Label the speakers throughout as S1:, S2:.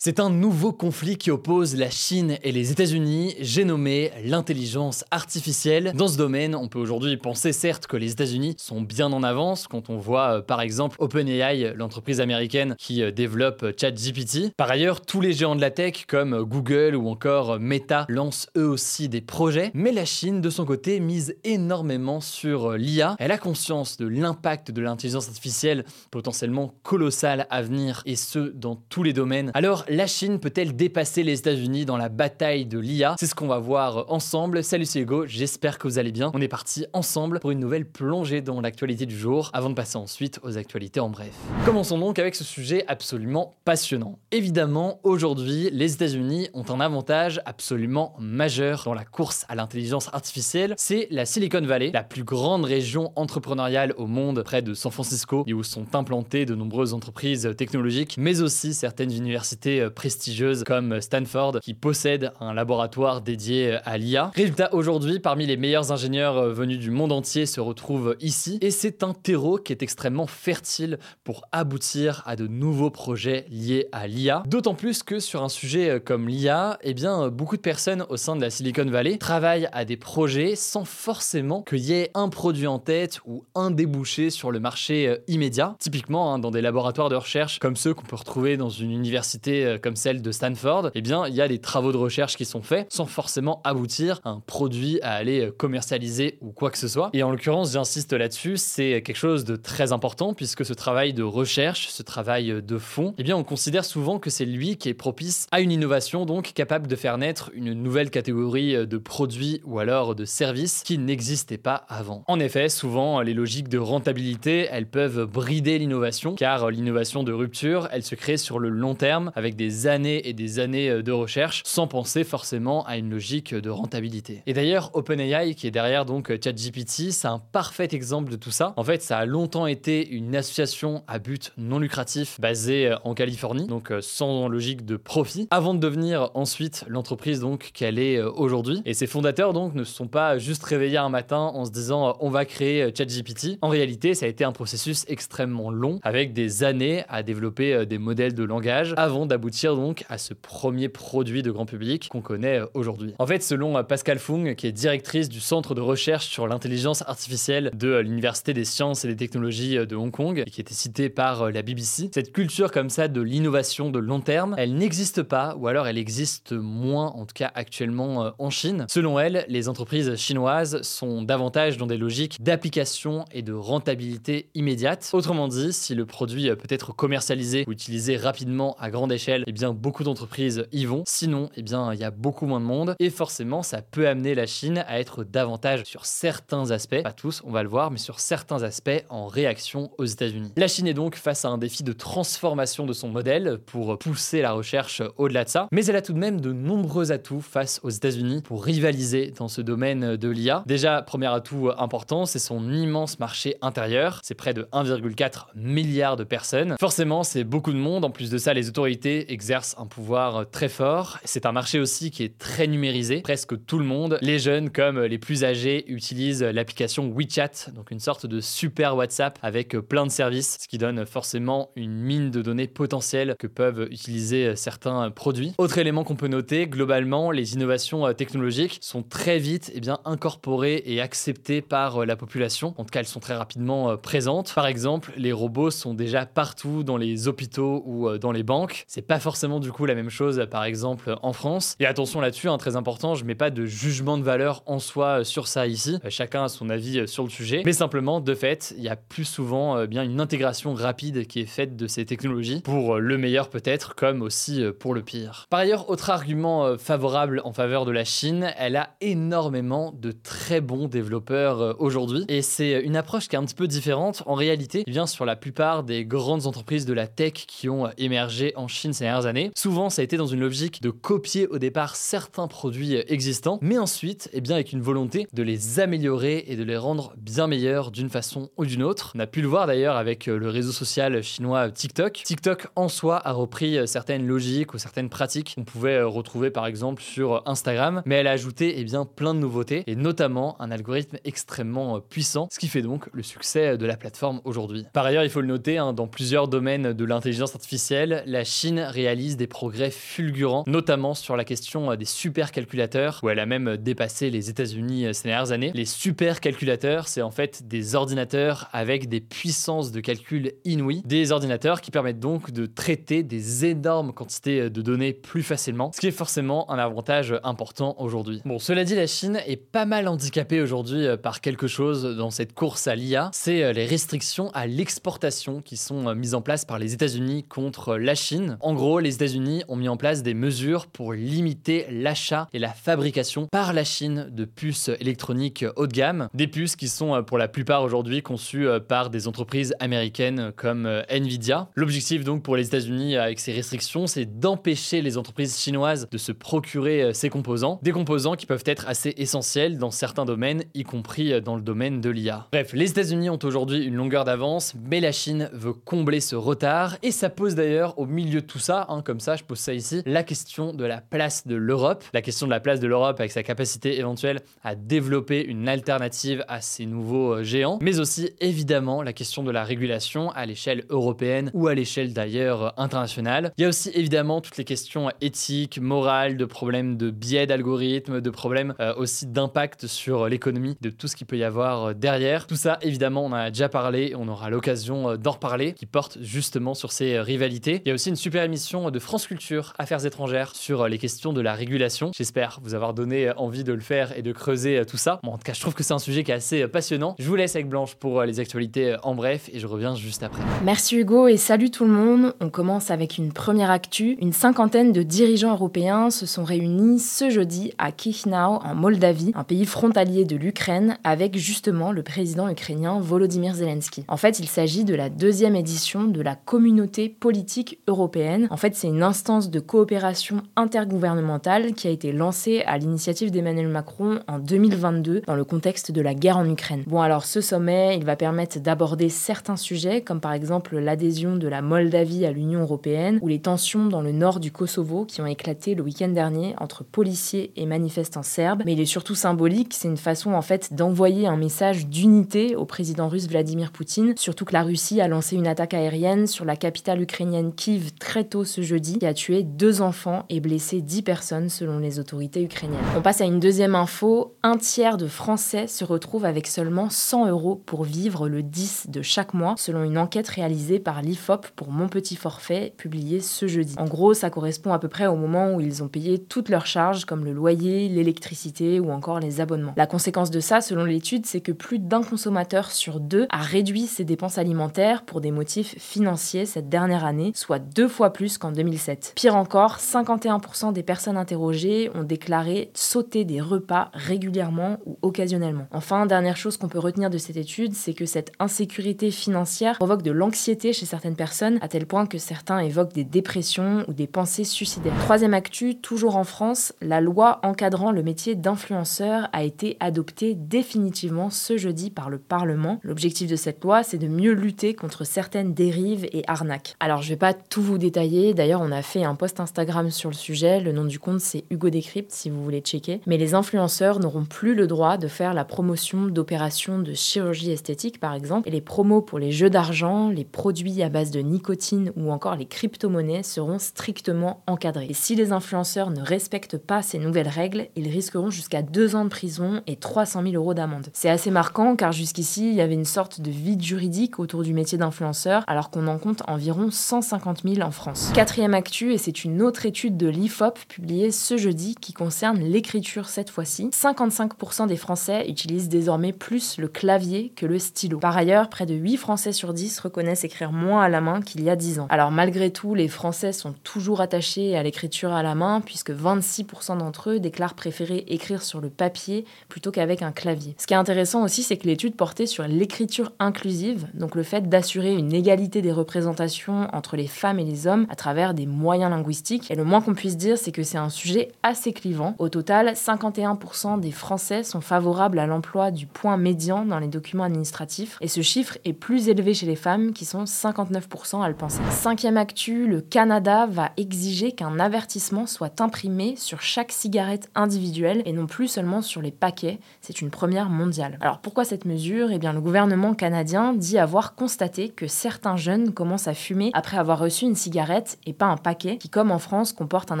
S1: C'est un nouveau conflit qui oppose la Chine et les États-Unis, j'ai nommé l'intelligence artificielle. Dans ce domaine, on peut aujourd'hui penser certes que les États-Unis sont bien en avance quand on voit euh, par exemple OpenAI, l'entreprise américaine qui euh, développe euh, ChatGPT. Par ailleurs, tous les géants de la tech comme Google ou encore Meta lancent eux aussi des projets, mais la Chine de son côté mise énormément sur l'IA. Elle a conscience de l'impact de l'intelligence artificielle potentiellement colossal à venir et ce dans tous les domaines. La Chine peut-elle dépasser les États-Unis dans la bataille de l'IA C'est ce qu'on va voir ensemble. Salut, c'est Hugo, j'espère que vous allez bien. On est parti ensemble pour une nouvelle plongée dans l'actualité du jour, avant de passer ensuite aux actualités en bref. Commençons donc avec ce sujet absolument passionnant. Évidemment, aujourd'hui, les États-Unis ont un avantage absolument majeur dans la course à l'intelligence artificielle. C'est la Silicon Valley, la plus grande région entrepreneuriale au monde, près de San Francisco, et où sont implantées de nombreuses entreprises technologiques, mais aussi certaines universités euh, prestigieuses comme Stanford qui possède un laboratoire dédié euh, à l'IA. Résultat, aujourd'hui, parmi les meilleurs ingénieurs euh, venus du monde entier se retrouvent ici et c'est un terreau qui est extrêmement fertile pour aboutir à de nouveaux projets liés à l'IA. D'autant plus que sur un sujet comme l'IA, eh bien, beaucoup de personnes au sein de la Silicon Valley travaillent à des projets sans forcément qu'il y ait un produit en tête ou un débouché sur le marché immédiat. Typiquement, hein, dans des laboratoires de recherche comme ceux qu'on peut retrouver dans une université euh, comme celle de Stanford, eh bien, il y a des travaux de recherche qui sont faits sans forcément aboutir à un produit à aller euh, commercialiser ou quoi que ce soit. Et en l'occurrence, j'insiste là-dessus, c'est quelque chose de très important puisque ce travail de recherche, ce travail de fond, eh bien, on considère souvent que c'est lui qui est propice à une innovation, donc capable de faire naître une nouvelle catégorie euh, de produits ou alors de services qui n'existaient pas avant. En effet, souvent, les logiques de rentabilité, elles peuvent brider l'innovation car l'innovation de rupture, elle se crée sur le long terme avec des années et des années euh, de recherche sans penser forcément à une logique de rentabilité. Et d'ailleurs, OpenAI, qui est derrière donc euh, ChatGPT, c'est un parfait exemple de tout ça. En fait, ça a longtemps été une association à but non lucratif basée euh, en Californie, donc sans logique de profit, avant de devenir ensuite l'entreprise donc qu'elle est aujourd'hui. Et ses fondateurs donc ne se sont pas juste réveillés un matin en se disant on va créer ChatGPT. En réalité, ça a été un processus extrêmement long avec des années à développer des modèles de langage avant d'aboutir donc à ce premier produit de grand public qu'on connaît euh, aujourd'hui. En fait, selon euh, Pascal Fung, qui est directrice du Centre de recherche sur l'intelligence artificielle de euh, l'Université des sciences et des technologies de Hong Kong, et qui était citée par la BBC, cette culture comme ça de l'innovation de long terme, elle n'existe pas, ou alors elle existe moins, en tout cas actuellement en Chine. Selon elle, les entreprises chinoises sont davantage dans des logiques d'application et de rentabilité immédiate. Autrement dit, si le produit peut être commercialisé ou utilisé rapidement à grande échelle, eh bien beaucoup d'entreprises y vont. Sinon, eh bien il y a beaucoup moins de monde et forcément ça peut amener la Chine à être davantage sur certains aspects, pas tous, on va le voir, mais sur certains aspects en réaction aux États-Unis. La Chine est donc face à un défi de transformation de son modèle pour pousser la recherche au-delà de ça, mais elle a tout de même de nombreux atouts face aux États-Unis pour rivaliser dans ce domaine de l'IA. Déjà, premier atout important, c'est son immense marché intérieur. C'est près de 1,4 milliard de personnes. Forcément, c'est beaucoup de monde. En plus de ça, les autorités exercent un pouvoir très fort. C'est un marché aussi qui est très numérisé. Presque tout le monde, les jeunes comme les plus âgés, utilisent l'application WeChat, donc une sorte de super WhatsApp avec plein de services, ce qui donne forcément une mine de données potentielles que peuvent utiliser certains produits. Autre élément qu'on peut noter, globalement, les innovations technologiques sont très vite eh bien, incorporées et acceptées par la population. En tout cas, elles sont très rapidement présentes. Par exemple, les robots sont déjà partout dans les hôpitaux ou dans les banques. Pas forcément du coup la même chose par exemple en France. Et attention là-dessus, hein, très important, je mets pas de jugement de valeur en soi sur ça ici. chacun a son avis sur le sujet, mais simplement de fait, il y a plus souvent bien une intégration rapide qui est faite de ces technologies pour le meilleur peut-être comme aussi pour le pire. Par ailleurs, autre argument favorable en faveur de la Chine, elle a énormément de très bons développeurs aujourd'hui et c'est une approche qui est un petit peu différente. En réalité, il vient sur la plupart des grandes entreprises de la tech qui ont émergé en Chine dernières années. Souvent, ça a été dans une logique de copier au départ certains produits existants, mais ensuite, eh bien, avec une volonté de les améliorer et de les rendre bien meilleurs d'une façon ou d'une autre. On a pu le voir d'ailleurs avec le réseau social chinois TikTok. TikTok en soi a repris certaines logiques ou certaines pratiques qu'on pouvait retrouver par exemple sur Instagram, mais elle a ajouté eh bien, plein de nouveautés et notamment un algorithme extrêmement puissant, ce qui fait donc le succès de la plateforme aujourd'hui. Par ailleurs, il faut le noter, hein, dans plusieurs domaines de l'intelligence artificielle, la Chine réalise des progrès fulgurants, notamment sur la question euh, des supercalculateurs, où elle a même dépassé les États-Unis euh, ces dernières années. Les supercalculateurs, c'est en fait des ordinateurs avec des puissances de calcul inouïes, des ordinateurs qui permettent donc de traiter des énormes quantités euh, de données plus facilement, ce qui est forcément un avantage important aujourd'hui. Bon, cela dit, la Chine est pas mal handicapée aujourd'hui par quelque chose dans cette course à l'IA, c'est les restrictions à l'exportation qui sont mises en place par les États-Unis contre la Chine. Gros, les États-Unis ont mis en place des mesures pour limiter l'achat et la fabrication par la Chine de puces électroniques haut de gamme, des puces qui sont pour la plupart aujourd'hui conçues par des entreprises américaines comme Nvidia. L'objectif donc pour les États-Unis avec ces restrictions, c'est d'empêcher les entreprises chinoises de se procurer ces composants, des composants qui peuvent être assez essentiels dans certains domaines, y compris dans le domaine de l'IA. Bref, les États-Unis ont aujourd'hui une longueur d'avance, mais la Chine veut combler ce retard. Et ça pose d'ailleurs au milieu de tout ça, hein, comme ça, je pose ça ici, la question de la place de l'Europe. La question de la place de l'Europe avec sa capacité éventuelle à développer une alternative à ces nouveaux euh, géants, mais aussi évidemment la question de la régulation à l'échelle européenne ou à l'échelle d'ailleurs euh, internationale. Il y a aussi évidemment toutes les questions éthiques, morales, de problèmes de biais d'algorithmes, de problèmes euh, aussi d'impact sur l'économie, de tout ce qu'il peut y avoir derrière. Tout ça, évidemment, on en a déjà parlé, on aura l'occasion d'en reparler, qui porte justement sur ces rivalités. Il y a aussi une super émission de France Culture, Affaires étrangères, sur les questions de la régulation. J'espère vous avoir donné envie de le faire et de creuser tout ça. En tout cas, je trouve que c'est un sujet qui est assez passionnant. Je vous laisse avec Blanche pour les actualités en bref et je reviens juste après.
S2: Merci Hugo et salut tout le monde. On commence avec une première actu. Une cinquantaine de dirigeants européens se sont réunis ce jeudi à Chisinau en Moldavie, un pays frontalier de l'Ukraine, avec justement le président ukrainien Volodymyr Zelensky. En fait, il s'agit de la deuxième édition de la Communauté politique européenne. En fait, c'est une instance de coopération intergouvernementale qui a été lancée à l'initiative d'Emmanuel Macron en 2022 dans le contexte de la guerre en Ukraine. Bon, alors ce sommet, il va permettre d'aborder certains sujets, comme par exemple l'adhésion de la Moldavie à l'Union européenne ou les tensions dans le nord du Kosovo qui ont éclaté le week-end dernier entre policiers et manifestants serbes. Mais il est surtout symbolique, c'est une façon en fait d'envoyer un message d'unité au président russe Vladimir Poutine, surtout que la Russie a lancé une attaque aérienne sur la capitale ukrainienne Kiev très tôt ce jeudi, qui a tué deux enfants et blessé dix personnes selon les autorités ukrainiennes. On passe à une deuxième info, un tiers de Français se retrouvent avec seulement 100 euros pour vivre le 10 de chaque mois, selon une enquête réalisée par l'IFOP pour Mon Petit Forfait, publiée ce jeudi. En gros, ça correspond à peu près au moment où ils ont payé toutes leurs charges, comme le loyer, l'électricité ou encore les abonnements. La conséquence de ça, selon l'étude, c'est que plus d'un consommateur sur deux a réduit ses dépenses alimentaires pour des motifs financiers cette dernière année, soit deux fois plus qu'en 2007. Pire encore, 51% des personnes interrogées ont déclaré sauter des repas régulièrement ou occasionnellement. Enfin, dernière chose qu'on peut retenir de cette étude, c'est que cette insécurité financière provoque de l'anxiété chez certaines personnes, à tel point que certains évoquent des dépressions ou des pensées suicidaires. Troisième actu, toujours en France, la loi encadrant le métier d'influenceur a été adoptée définitivement ce jeudi par le Parlement. L'objectif de cette loi, c'est de mieux lutter contre certaines dérives et arnaques. Alors, je vais pas tout vous détailler. D'ailleurs, on a fait un post Instagram sur le sujet. Le nom du compte, c'est Hugo Décrypte, si vous voulez checker. Mais les influenceurs n'auront plus le droit de faire la promotion d'opérations de chirurgie esthétique, par exemple. Et les promos pour les jeux d'argent, les produits à base de nicotine ou encore les crypto-monnaies seront strictement encadrés. Et si les influenceurs ne respectent pas ces nouvelles règles, ils risqueront jusqu'à deux ans de prison et 300 000 euros d'amende. C'est assez marquant car jusqu'ici, il y avait une sorte de vide juridique autour du métier d'influenceur alors qu'on en compte environ 150 000 en France. Quatrième actu, et c'est une autre étude de l'IFOP publiée ce jeudi qui concerne l'écriture cette fois-ci. 55% des Français utilisent désormais plus le clavier que le stylo. Par ailleurs, près de 8 Français sur 10 reconnaissent écrire moins à la main qu'il y a 10 ans. Alors malgré tout, les Français sont toujours attachés à l'écriture à la main puisque 26% d'entre eux déclarent préférer écrire sur le papier plutôt qu'avec un clavier. Ce qui est intéressant aussi, c'est que l'étude portait sur l'écriture inclusive, donc le fait d'assurer une égalité des représentations entre les femmes et les hommes à travers des moyens linguistiques. Et le moins qu'on puisse dire, c'est que c'est un sujet assez clivant. Au total, 51% des Français sont favorables à l'emploi du point médian dans les documents administratifs, et ce chiffre est plus élevé chez les femmes qui sont 59% à le penser. Cinquième actu, le Canada va exiger qu'un avertissement soit imprimé sur chaque cigarette individuelle et non plus seulement sur les paquets. C'est une première mondiale. Alors pourquoi cette mesure? Eh bien le gouvernement canadien dit avoir constaté que certains jeunes commencent à fumer après avoir reçu une cigarette et pas un paquet qui comme en France comporte un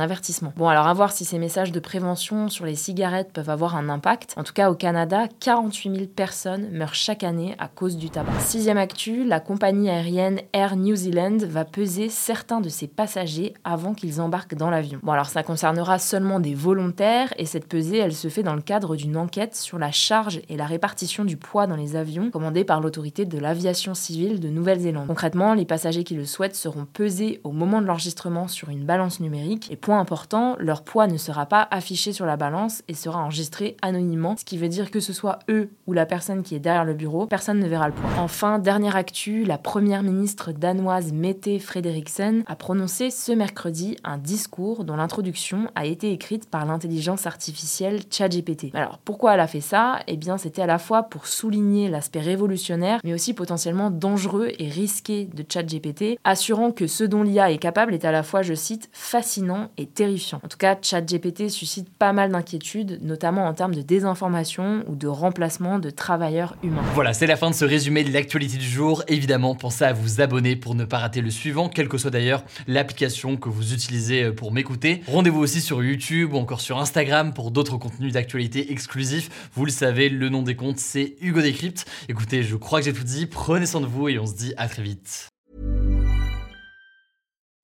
S2: avertissement. Bon alors à voir si ces messages de prévention sur les cigarettes peuvent avoir un impact. En tout cas au Canada, 48 000 personnes meurent chaque année à cause du tabac. Sixième actu, la compagnie aérienne Air New Zealand va peser certains de ses passagers avant qu'ils embarquent dans l'avion. Bon alors ça concernera seulement des volontaires et cette pesée elle se fait dans le cadre d'une enquête sur la charge et la répartition du poids dans les avions commandée par l'autorité de l'aviation civile de Nouvelle-Zélande. Concrètement, les passagers qui le souhaitent seront pesés au moment de l'enregistrement sur une balance numérique et point important, leur poids ne sera pas affiché sur la balance et sera enregistré anonymement, ce qui veut dire que ce soit eux ou la personne qui est derrière le bureau, personne ne verra le poids. Enfin, dernière actu, la première ministre danoise Mette Frederiksen a prononcé ce mercredi un discours dont l'introduction a été écrite par l'intelligence artificielle ChatGPT. Alors pourquoi elle a fait ça? Eh bien c'était à la fois pour souligner l'aspect révolutionnaire mais aussi potentiellement dangereux et risqué de ChatGPT, assurant que ce dont l'IA est capable est à la fois, je cite, fascinant et terrifiant. En tout cas, ChatGPT suscite pas mal d'inquiétudes, notamment en termes de désinformation ou de remplacement de travailleurs humains.
S1: Voilà, c'est la fin de ce résumé de l'actualité du jour. Évidemment, pensez à vous abonner pour ne pas rater le suivant, quelle que soit d'ailleurs l'application que vous utilisez pour m'écouter. Rendez-vous aussi sur YouTube ou encore sur Instagram pour d'autres contenus d'actualité exclusifs. Vous le savez, le nom des comptes, c'est Hugo Décrypte. Écoutez, je crois que j'ai tout dit. Prenez soin de vous et on se dit à très vite.